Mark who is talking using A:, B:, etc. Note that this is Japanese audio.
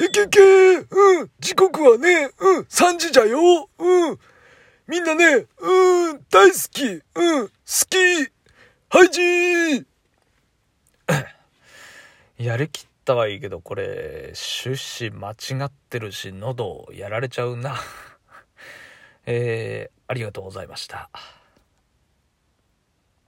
A: へけけうん、時刻はね、うん、3時じゃよ。うん。みんなね、うん、大好き。うん、好き。はいじー。
B: やりきったはいいけど、これ、趣旨間違ってるし、喉やられちゃうな。えー、ありがとうございました。